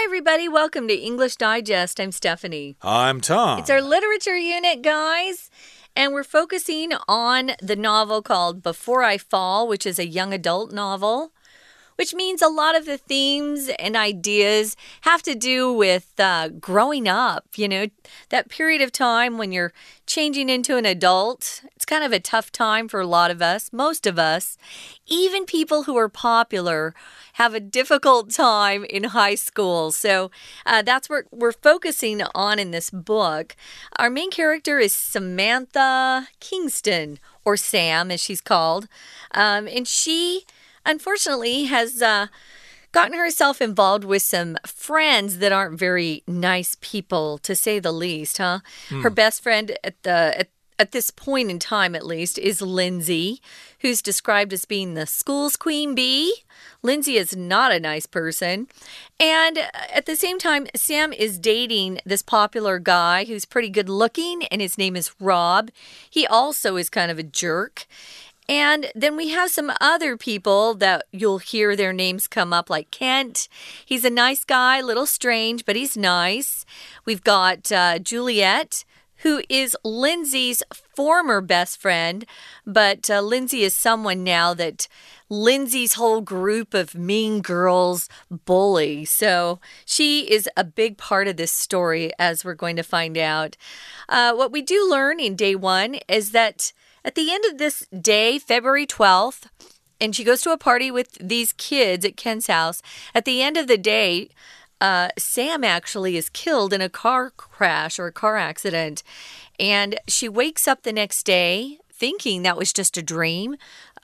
Hi, everybody. Welcome to English Digest. I'm Stephanie. I'm Tom. It's our literature unit, guys. And we're focusing on the novel called Before I Fall, which is a young adult novel which means a lot of the themes and ideas have to do with uh, growing up. You know, that period of time when you're changing into an adult. It's kind of a tough time for a lot of us, most of us. Even people who are popular have a difficult time in high school. So uh, that's what we're focusing on in this book. Our main character is Samantha Kingston, or Sam, as she's called. Um, and she unfortunately has uh, gotten herself involved with some friends that aren't very nice people, to say the least, huh? Mm. Her best friend at the at at this point in time, at least, is Lindsay, who's described as being the school's queen bee. Lindsay is not a nice person. And at the same time, Sam is dating this popular guy who's pretty good looking, and his name is Rob. He also is kind of a jerk. And then we have some other people that you'll hear their names come up, like Kent. He's a nice guy, a little strange, but he's nice. We've got uh, Juliet, who is Lindsay's former best friend, but uh, Lindsay is someone now that Lindsay's whole group of mean girls bully. So she is a big part of this story, as we're going to find out. Uh, what we do learn in day one is that. At the end of this day, February 12th, and she goes to a party with these kids at Ken's house. At the end of the day, uh, Sam actually is killed in a car crash or a car accident. And she wakes up the next day thinking that was just a dream.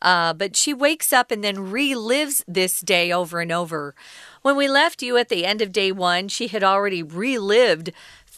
Uh, but she wakes up and then relives this day over and over. When we left you at the end of day one, she had already relived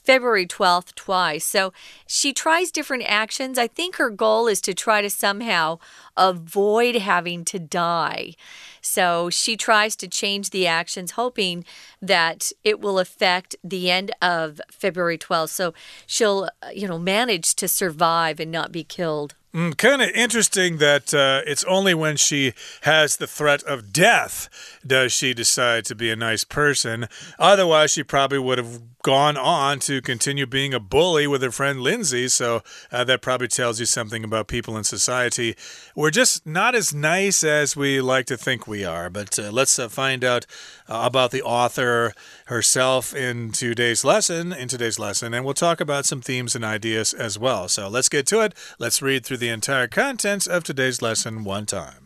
February 12th twice. So she tries different actions. I think her goal is to try to somehow avoid having to die. So she tries to change the actions, hoping that it will affect the end of February 12th. So she'll, you know, manage to survive and not be killed. Mm, kind of interesting that uh, it's only when she has the threat of death does she decide to be a nice person. Otherwise, she probably would have gone on to continue being a bully with her friend Lindsay. So uh, that probably tells you something about people in society. We're just not as nice as we like to think we are. But uh, let's uh, find out uh, about the author herself in today's lesson. In today's lesson, and we'll talk about some themes and ideas as well. So let's get to it. Let's read through the entire contents of today's lesson one time.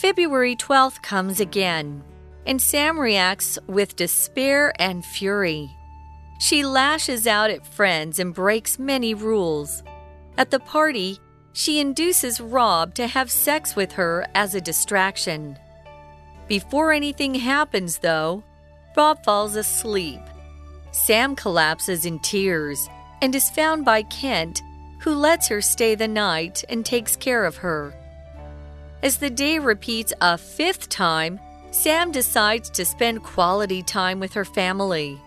February 12th comes again, and Sam reacts with despair and fury. She lashes out at friends and breaks many rules. At the party, she induces Rob to have sex with her as a distraction. Before anything happens, though, Rob falls asleep. Sam collapses in tears and is found by Kent, who lets her stay the night and takes care of her. As the day repeats a fifth time, Sam decides to spend quality time with her family.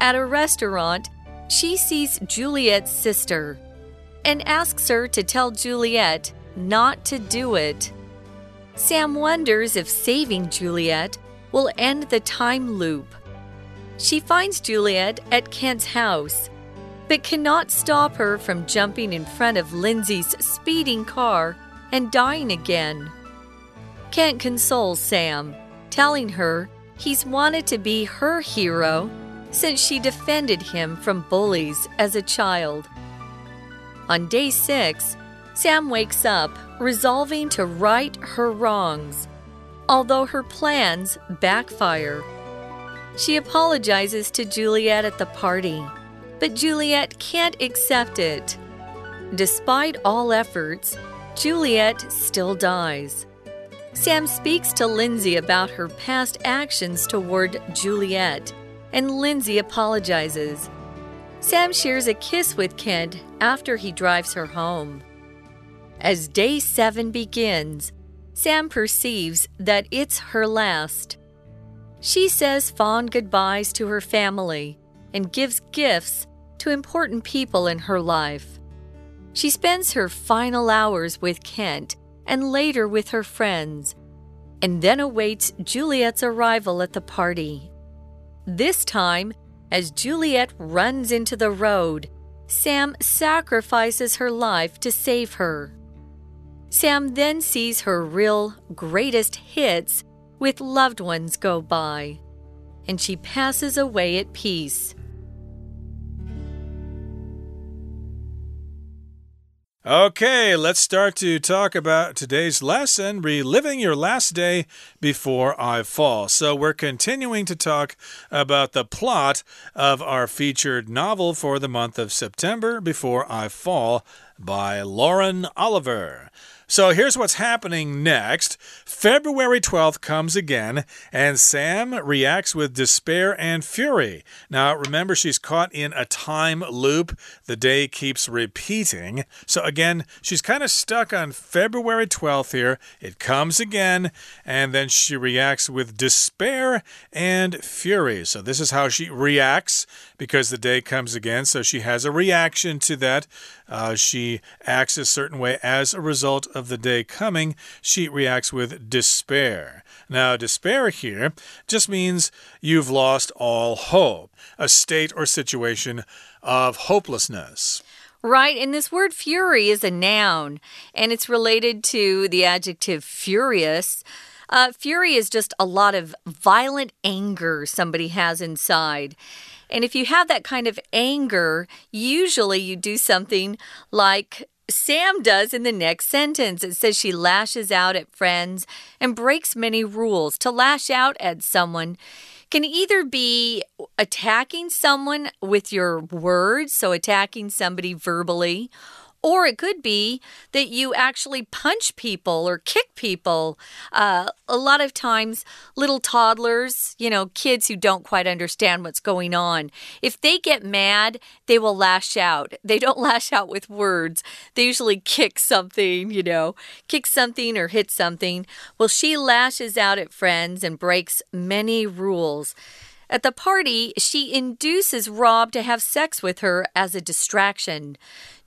At a restaurant, she sees Juliet's sister and asks her to tell Juliet not to do it. Sam wonders if saving Juliet will end the time loop. She finds Juliet at Kent's house, but cannot stop her from jumping in front of Lindsay's speeding car and dying again. Kent consoles Sam, telling her he's wanted to be her hero since she defended him from bullies as a child. On day six, Sam wakes up resolving to right her wrongs, although her plans backfire. She apologizes to Juliet at the party, but Juliet can't accept it. Despite all efforts, Juliet still dies. Sam speaks to Lindsay about her past actions toward Juliet, and Lindsay apologizes. Sam shares a kiss with Kent after he drives her home. As day seven begins, Sam perceives that it's her last. She says fond goodbyes to her family and gives gifts to important people in her life. She spends her final hours with Kent and later with her friends, and then awaits Juliet's arrival at the party. This time, as Juliet runs into the road, Sam sacrifices her life to save her. Sam then sees her real greatest hits with loved ones go by, and she passes away at peace. Okay, let's start to talk about today's lesson reliving your last day before I fall. So, we're continuing to talk about the plot of our featured novel for the month of September, Before I Fall, by Lauren Oliver. So here's what's happening next. February 12th comes again, and Sam reacts with despair and fury. Now, remember, she's caught in a time loop. The day keeps repeating. So, again, she's kind of stuck on February 12th here. It comes again, and then she reacts with despair and fury. So, this is how she reacts because the day comes again. So, she has a reaction to that. Uh, she acts a certain way as a result of the day coming. She reacts with despair. Now, despair here just means you've lost all hope, a state or situation of hopelessness. Right, and this word fury is a noun, and it's related to the adjective furious. Uh, fury is just a lot of violent anger somebody has inside. And if you have that kind of anger, usually you do something like Sam does in the next sentence. It says she lashes out at friends and breaks many rules. To lash out at someone can either be attacking someone with your words, so attacking somebody verbally, or it could be that you actually punch people or kick people. Uh, a lot of times, little toddlers, you know, kids who don't quite understand what's going on, if they get mad, they will lash out. They don't lash out with words, they usually kick something, you know, kick something or hit something. Well, she lashes out at friends and breaks many rules. At the party, she induces Rob to have sex with her as a distraction.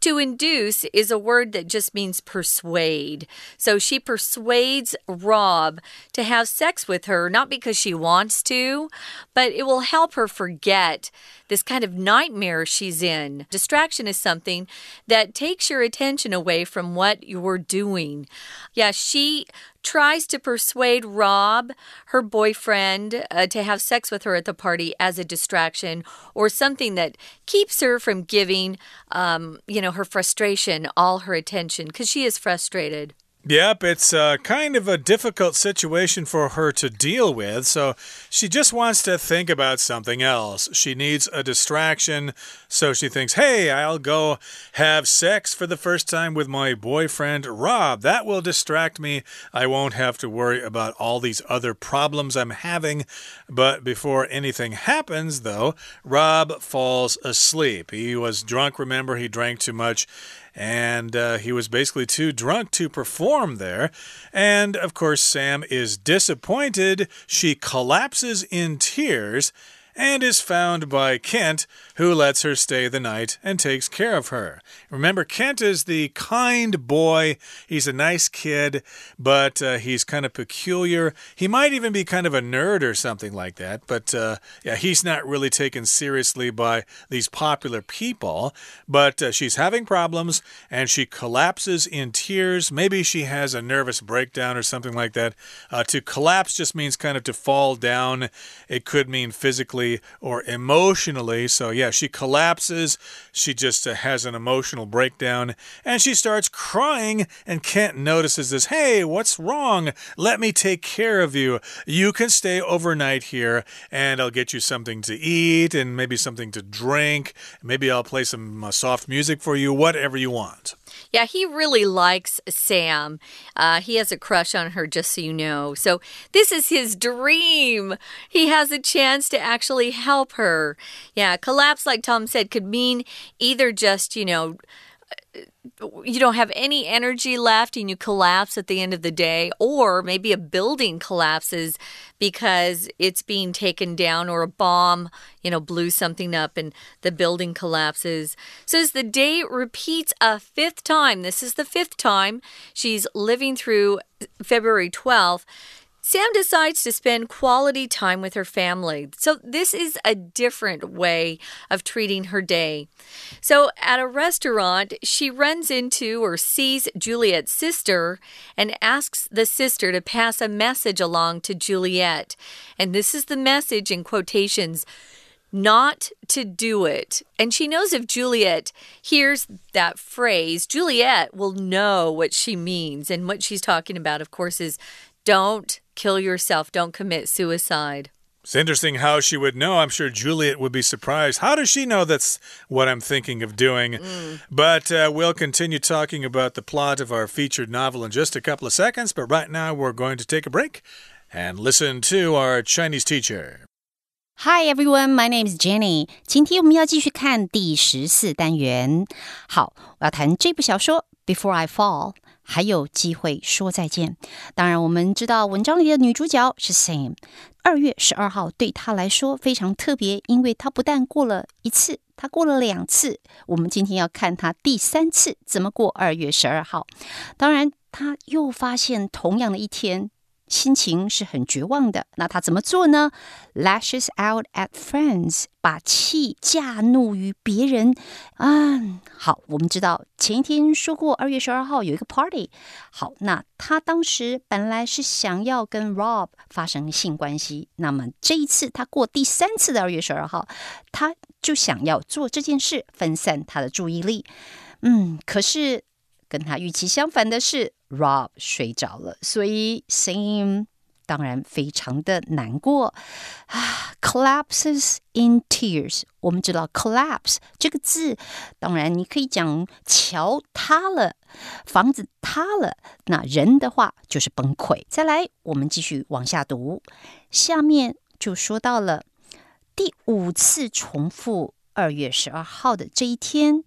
To induce is a word that just means persuade. So she persuades Rob to have sex with her, not because she wants to, but it will help her forget this kind of nightmare she's in. Distraction is something that takes your attention away from what you're doing. Yeah, she tries to persuade Rob, her boyfriend, uh, to have sex with her at the party as a distraction or something that keeps her from giving, um, you know, her frustration all her attention because she is frustrated. Yep, it's uh, kind of a difficult situation for her to deal with, so she just wants to think about something else. She needs a distraction, so she thinks, hey, I'll go have sex for the first time with my boyfriend Rob. That will distract me. I won't have to worry about all these other problems I'm having. But before anything happens, though, Rob falls asleep. He was drunk, remember, he drank too much and uh, he was basically too drunk to perform there. And of course, Sam is disappointed. She collapses in tears and is found by Kent, who lets her stay the night and takes care of her. Remember, Kent is the kind boy. He's a nice kid, but uh, he's kind of peculiar. He might even be kind of a nerd or something like that, but uh, yeah, he's not really taken seriously by these popular people. But uh, she's having problems and she collapses in tears. Maybe she has a nervous breakdown or something like that. Uh, to collapse just means kind of to fall down, it could mean physically or emotionally. So, yeah, she collapses. She just uh, has an emotional breakdown and she starts crying. And Kent notices this Hey, what's wrong? Let me take care of you. You can stay overnight here and I'll get you something to eat and maybe something to drink. Maybe I'll play some uh, soft music for you, whatever you want. Yeah, he really likes Sam. Uh, he has a crush on her, just so you know. So, this is his dream. He has a chance to actually help her. Yeah, collapse, like Tom said, could mean either just, you know, you don't have any energy left and you collapse at the end of the day, or maybe a building collapses because it's being taken down, or a bomb, you know, blew something up and the building collapses. So as the day repeats a fifth time, this is the fifth time she's living through February 12th. Sam decides to spend quality time with her family. So, this is a different way of treating her day. So, at a restaurant, she runs into or sees Juliet's sister and asks the sister to pass a message along to Juliet. And this is the message in quotations not to do it. And she knows if Juliet hears that phrase, Juliet will know what she means. And what she's talking about, of course, is don't kill yourself, don't commit suicide. It's interesting how she would know. I'm sure Juliet would be surprised. How does she know that's what I'm thinking of doing? Mm. But uh, we'll continue talking about the plot of our featured novel in just a couple of seconds. But right now, we're going to take a break and listen to our Chinese teacher. Hi everyone, my name is Jenny. 今天我们要继续看第十四单元。好，我要谈这部小说《Before I Fall》。 还有机会说再见。当然，我们知道文章里的女主角是 Sam。二月十二号对她来说非常特别，因为她不但过了一次，她过了两次。我们今天要看她第三次怎么过二月十二号。当然，她又发现同样的一天。心情是很绝望的。那他怎么做呢？Lashes out at friends，把气驾怒于别人。嗯，好，我们知道前一天说过二月十二号有一个 party。好，那他当时本来是想要跟 Rob 发生性关系。那么这一次他过第三次的二月十二号，他就想要做这件事，分散他的注意力。嗯，可是跟他预期相反的是。Rob 睡着了，所以 Sam 当然非常的难过啊，collapses in tears。我们知道 collapse 这个字，当然你可以讲桥塌了，房子塌了，那人的话就是崩溃。再来，我们继续往下读，下面就说到了第五次重复二月十二号的这一天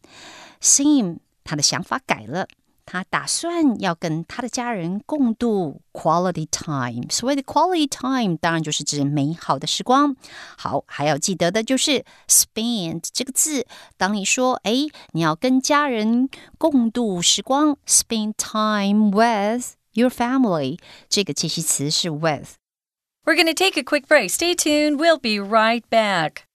，Sam 他的想法改了。他打算要跟他的家人共度 quality time。所谓的 quality time，当然就是指美好的时光。好，还要记得的就是 spend 这个字。当你说哎，你要跟家人共度时光，spend time with your family，这个介系词是 with。We're going to take a quick break. Stay tuned. We'll be right back.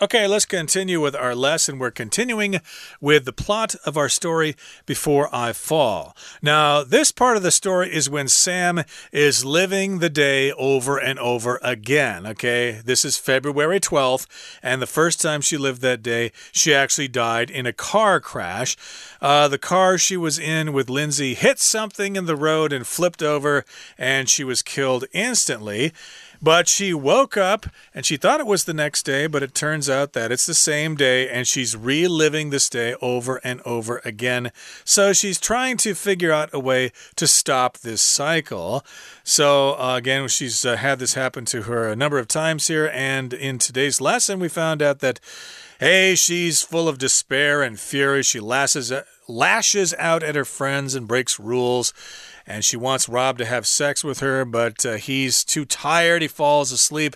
Okay, let's continue with our lesson. We're continuing with the plot of our story before I fall. Now, this part of the story is when Sam is living the day over and over again. Okay, this is February 12th, and the first time she lived that day, she actually died in a car crash. Uh, the car she was in with Lindsay hit something in the road and flipped over, and she was killed instantly. But she woke up and she thought it was the next day, but it turns out that it's the same day and she's reliving this day over and over again. So she's trying to figure out a way to stop this cycle. So, uh, again, she's uh, had this happen to her a number of times here. And in today's lesson, we found out that, hey, she's full of despair and fury. She lashes, lashes out at her friends and breaks rules and she wants Rob to have sex with her, but uh, he's too tired. He falls asleep,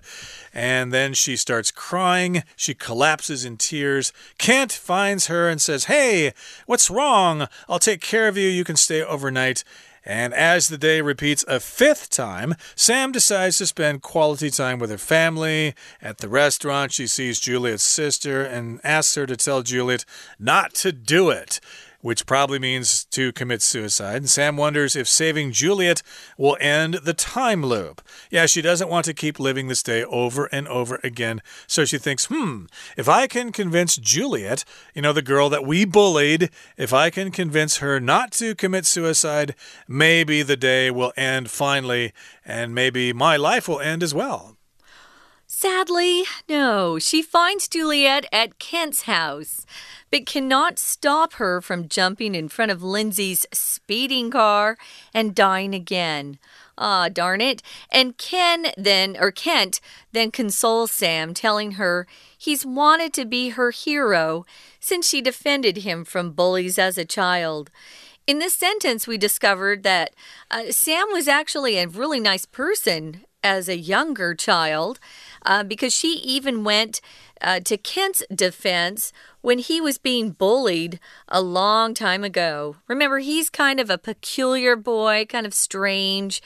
and then she starts crying. She collapses in tears. Kent finds her and says, Hey, what's wrong? I'll take care of you. You can stay overnight. And as the day repeats a fifth time, Sam decides to spend quality time with her family. At the restaurant, she sees Juliet's sister and asks her to tell Juliet not to do it which probably means to commit suicide. And Sam wonders if saving Juliet will end the time loop. Yeah, she doesn't want to keep living this day over and over again. So she thinks, hmm, if I can convince Juliet, you know, the girl that we bullied, if I can convince her not to commit suicide, maybe the day will end finally, and maybe my life will end as well. Sadly, no. She finds Juliet at Kent's house, but cannot stop her from jumping in front of Lindsay's speeding car and dying again. Ah, darn it. And Ken then, or Kent, then consoles Sam, telling her he's wanted to be her hero since she defended him from bullies as a child. In this sentence, we discovered that uh, Sam was actually a really nice person as a younger child uh, because she even went uh, to Kent's defense when he was being bullied a long time ago. Remember, he's kind of a peculiar boy, kind of strange.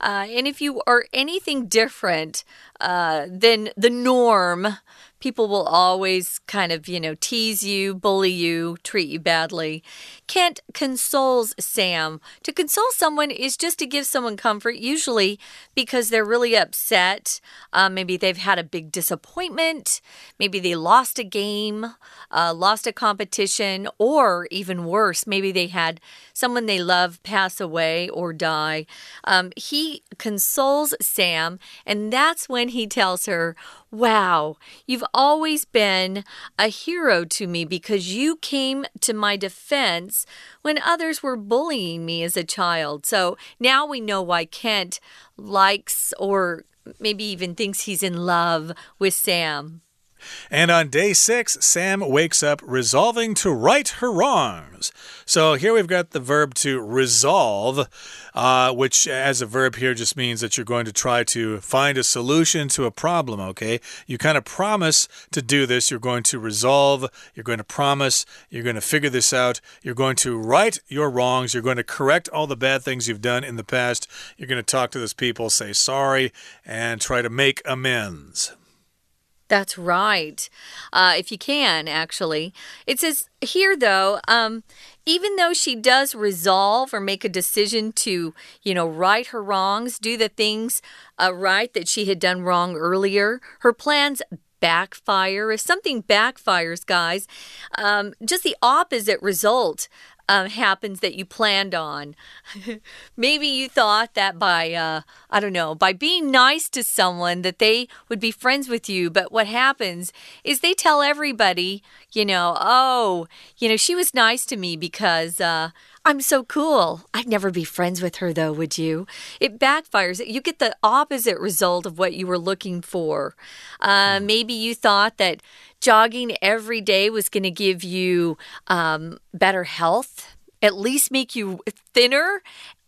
Uh, and if you are anything different uh, than the norm, people will always kind of, you know, tease you, bully you, treat you badly. Kent consoles Sam. To console someone is just to give someone comfort, usually because they're really upset. Uh, maybe they've had a big disappointment. Maybe they lost a game, uh, lost a competition, or even worse, maybe they had someone they love pass away or die. Um, he consoles Sam, and that's when he tells her, Wow, you've always been a hero to me because you came to my defense when others were bullying me as a child. So now we know why Kent likes or maybe even thinks he's in love with Sam. And on day six, Sam wakes up resolving to right her wrongs. So here we've got the verb to resolve, uh, which as a verb here just means that you're going to try to find a solution to a problem, okay? You kind of promise to do this. You're going to resolve, you're going to promise, you're going to figure this out, you're going to right your wrongs, you're going to correct all the bad things you've done in the past, you're going to talk to those people, say sorry, and try to make amends. That's right. Uh, if you can, actually. It says here, though, um, even though she does resolve or make a decision to, you know, right her wrongs, do the things uh, right that she had done wrong earlier, her plans backfire. If something backfires, guys, um, just the opposite result um, happens that you planned on. Maybe you thought that by, uh, I don't know, by being nice to someone that they would be friends with you. But what happens is they tell everybody, you know, oh, you know, she was nice to me because, uh, I'm so cool. I'd never be friends with her, though, would you? It backfires. You get the opposite result of what you were looking for. Uh, hmm. maybe you thought that jogging every day was going to give you um, better health, at least make you thinner.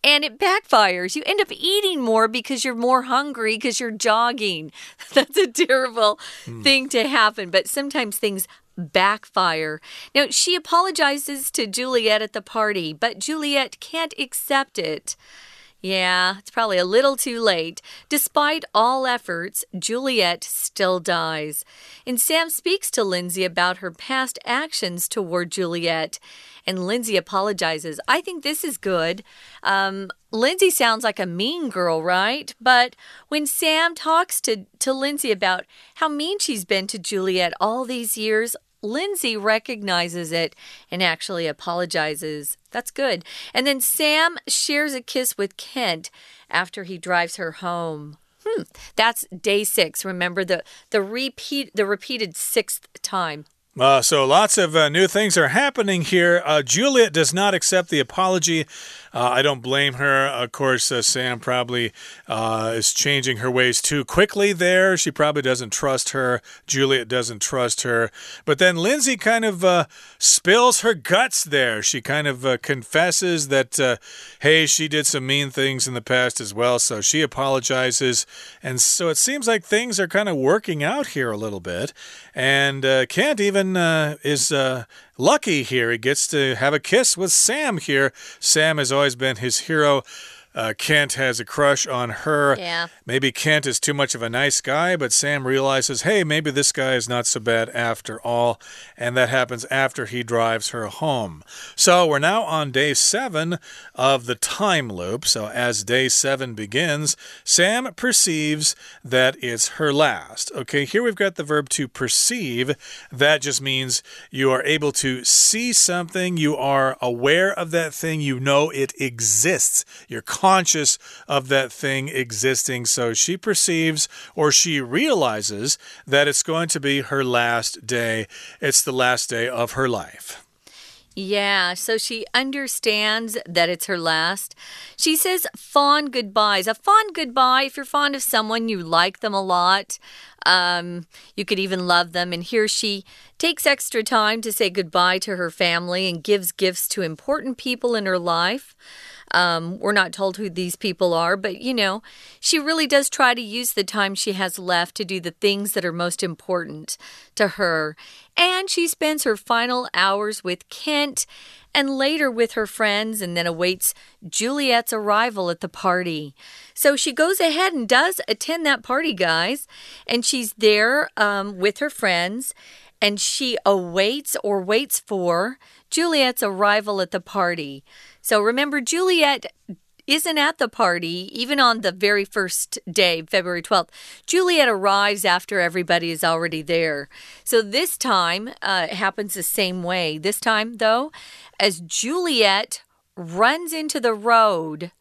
And it backfires. You end up eating more because you're more hungry because you're jogging. That's a terrible mm. thing to happen. But sometimes things backfire. Now, she apologizes to Juliet at the party, but Juliet can't accept it. Yeah, it's probably a little too late. Despite all efforts, Juliet still dies. And Sam speaks to Lindsay about her past actions toward Juliet. And Lindsay apologizes. I think this is good. Um, Lindsay sounds like a mean girl, right? But when Sam talks to, to Lindsay about how mean she's been to Juliet all these years, Lindsay recognizes it and actually apologizes. That's good. And then Sam shares a kiss with Kent after he drives her home. Hmm, that's day six. Remember the the repeat the repeated sixth time. Uh, so lots of uh, new things are happening here. Uh, Juliet does not accept the apology. Uh, I don't blame her. Of course, uh, Sam probably uh, is changing her ways too quickly there. She probably doesn't trust her. Juliet doesn't trust her. But then Lindsay kind of uh, spills her guts there. She kind of uh, confesses that, uh, hey, she did some mean things in the past as well. So she apologizes. And so it seems like things are kind of working out here a little bit. And Kent even is lucky here. He gets to have a kiss with Sam here. Sam has always been his hero. Uh, Kent has a crush on her. Yeah. Maybe Kent is too much of a nice guy, but Sam realizes, hey, maybe this guy is not so bad after all. And that happens after he drives her home. So we're now on day seven of the time loop. So as day seven begins, Sam perceives that it's her last. Okay, here we've got the verb to perceive. That just means you are able to see something, you are aware of that thing, you know it exists. You're conscious of that thing existing. So she perceives or she realizes that it's going to be her last day. It's the last day of her life. Yeah, so she understands that it's her last. She says fond goodbyes. A fond goodbye, if you're fond of someone, you like them a lot. Um, you could even love them. And here she takes extra time to say goodbye to her family and gives gifts to important people in her life. Um, we're not told who these people are, but you know, she really does try to use the time she has left to do the things that are most important to her. And she spends her final hours with Kent and later with her friends, and then awaits Juliet's arrival at the party. So she goes ahead and does attend that party, guys, and she's there um, with her friends, and she awaits or waits for Juliet's arrival at the party. So remember, Juliet isn't at the party, even on the very first day, February 12th. Juliet arrives after everybody is already there. So this time uh, it happens the same way. This time, though, as Juliet runs into the road,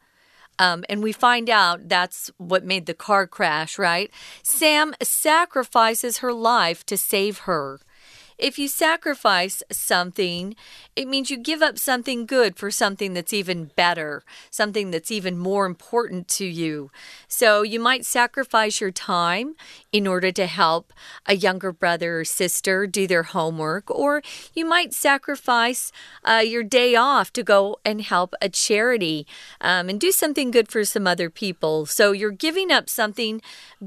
um, and we find out that's what made the car crash, right? Sam sacrifices her life to save her. If you sacrifice something, it means you give up something good for something that's even better, something that's even more important to you. So you might sacrifice your time in order to help a younger brother or sister do their homework, or you might sacrifice uh, your day off to go and help a charity um, and do something good for some other people. So you're giving up something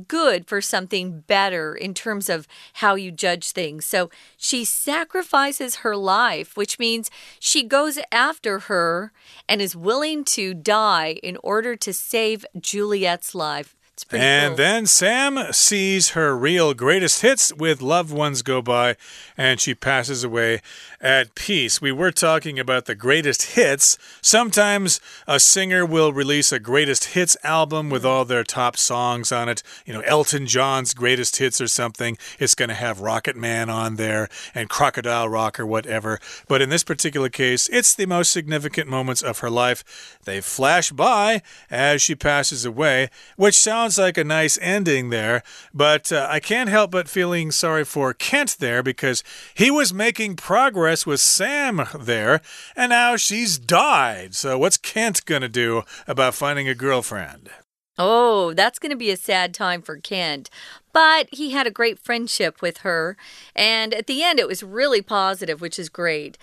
good for something better in terms of how you judge things. So she sacrifices her life, which means she goes after her and is willing to die in order to save Juliet's life and cool. then Sam sees her real greatest hits with loved ones go by, and she passes away at peace. We were talking about the greatest hits. Sometimes a singer will release a greatest hits album with all their top songs on it. You know, Elton John's greatest hits or something. It's going to have Rocket Man on there and Crocodile Rock or whatever. But in this particular case, it's the most significant moments of her life. They flash by as she passes away, which sounds sounds like a nice ending there, but uh, I can't help but feeling sorry for Kent there because he was making progress with Sam there, and now she's died. So, what's Kent going to do about finding a girlfriend? Oh, that's going to be a sad time for Kent. But he had a great friendship with her. And at the end, it was really positive, which is great.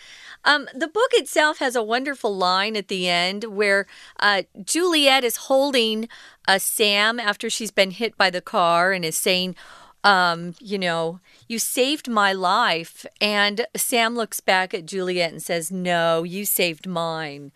Um, the book itself has a wonderful line at the end where uh, Juliet is holding uh, Sam after she's been hit by the car and is saying, um, you know, you saved my life. And Sam looks back at Juliet and says, No, you saved mine.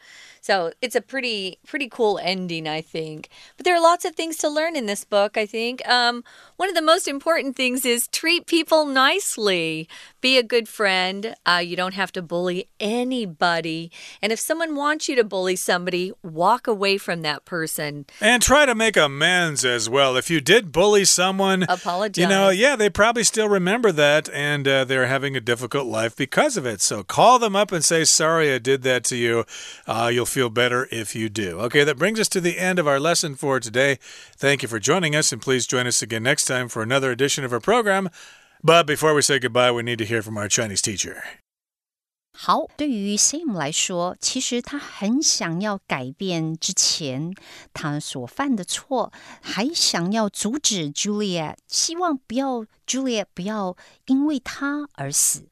So it's a pretty pretty cool ending, I think. But there are lots of things to learn in this book. I think um, one of the most important things is treat people nicely. Be a good friend. Uh, you don't have to bully anybody. And if someone wants you to bully somebody, walk away from that person. And try to make amends as well. If you did bully someone, apologize. You know, yeah, they probably still remember that, and uh, they're having a difficult life because of it. So call them up and say, "Sorry, I did that to you." Uh, you'll feel better if you do. Okay, that brings us to the end of our lesson for today. Thank you for joining us, and please join us again next time for another edition of our program. But before we say goodbye, we need to hear from our Chinese teacher. 好，对于 Sam 来说，其实他很想要改变之前他所犯的错，还想要阻止 Juliet，希望不要 Juliet 不要因为他而死。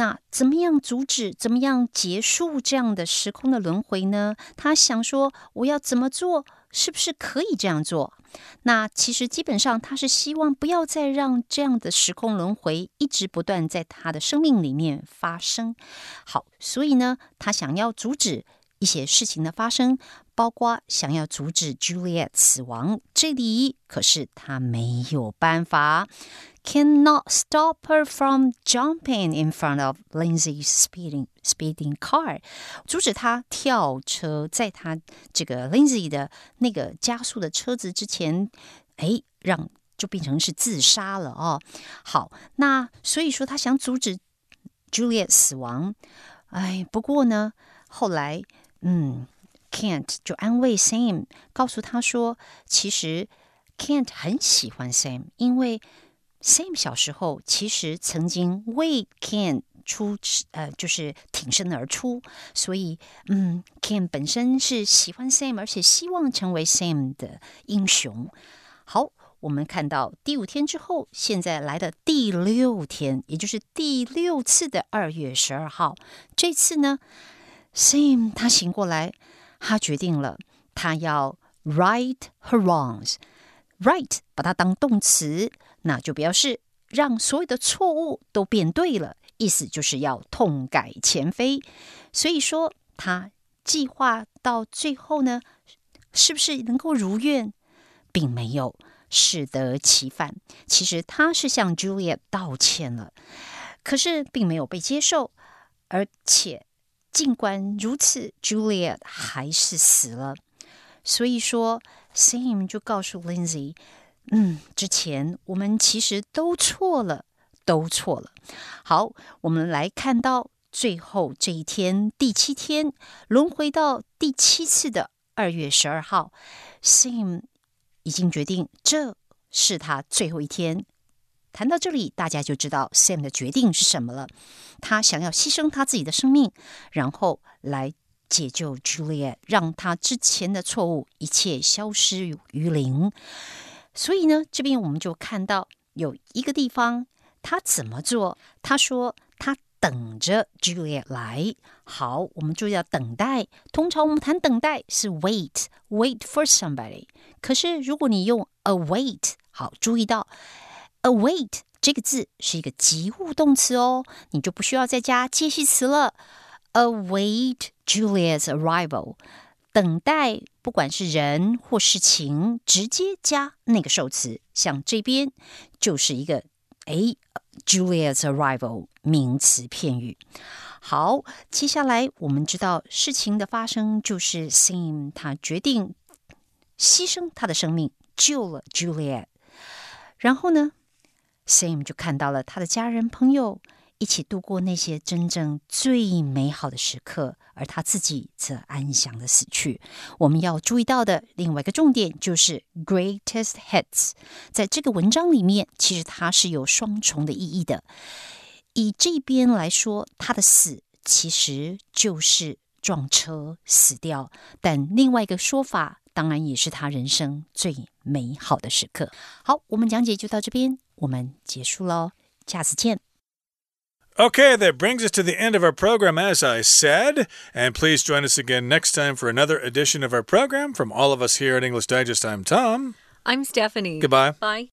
那怎么样阻止？怎么样结束这样的时空的轮回呢？他想说，我要怎么做？是不是可以这样做？那其实基本上他是希望不要再让这样的时空轮回一直不断在他的生命里面发生。好，所以呢，他想要阻止一些事情的发生，包括想要阻止 Juliet 死亡。这里可是他没有办法。cannot stop her from jumping in front of Lindsay's speeding speeding car，阻止她跳车，在她这个 Lindsay 的那个加速的车子之前，哎，让就变成是自杀了哦。好，那所以说他想阻止 Juliet 死亡，哎，不过呢，后来嗯。Kent 就安慰 Sam，告诉他说，其实 Kent 很喜欢 Sam，因为 Sam 小时候其实曾经为 Kent 出呃，就是挺身而出，所以嗯，Kent 本身是喜欢 Sam，而且希望成为 Sam 的英雄。好。我们看到第五天之后，现在来的第六天，也就是第六次的二月十二号。这次呢，Sam 他醒过来，他决定了，他要 right her wrongs。right 把它当动词，那就表示让所有的错误都变对了，意思就是要痛改前非。所以说，他计划到最后呢，是不是能够如愿，并没有。适得其反。其实他是向 Juliet 道歉了，可是并没有被接受。而且尽管如此，Juliet 还是死了。所以说，Sam 就告诉 Lindsay：“ 嗯，之前我们其实都错了，都错了。”好，我们来看到最后这一天，第七天，轮回到第七次的二月十二号，Sam。已经决定这是他最后一天。谈到这里，大家就知道 Sam 的决定是什么了。他想要牺牲他自己的生命，然后来解救 Juliet，让他之前的错误一切消失于零。所以呢，这边我们就看到有一个地方，他怎么做？他说他。等着 Juliet 来，好，我们注意到等待。通常我们谈等待是 wait，wait for somebody。可是如果你用 await，好，注意到 await 这个字是一个及物动词哦，你就不需要再加介系词了。await Juliet's arrival，等待，不管是人或事情，直接加那个受词，像这边就是一个哎。Juliet's arrival 名词片语。好，接下来我们知道事情的发生就是 Sam 他决定牺牲他的生命救了 Juliet。然后呢，Sam 就看到了他的家人朋友。一起度过那些真正最美好的时刻，而他自己则安详的死去。我们要注意到的另外一个重点就是 “greatest hits”。在这个文章里面，其实它是有双重的意义的。以这边来说，他的死其实就是撞车死掉；但另外一个说法，当然也是他人生最美好的时刻。好，我们讲解就到这边，我们结束喽，下次见。Okay, that brings us to the end of our program, as I said. And please join us again next time for another edition of our program. From all of us here at English Digest, I'm Tom. I'm Stephanie. Goodbye. Bye.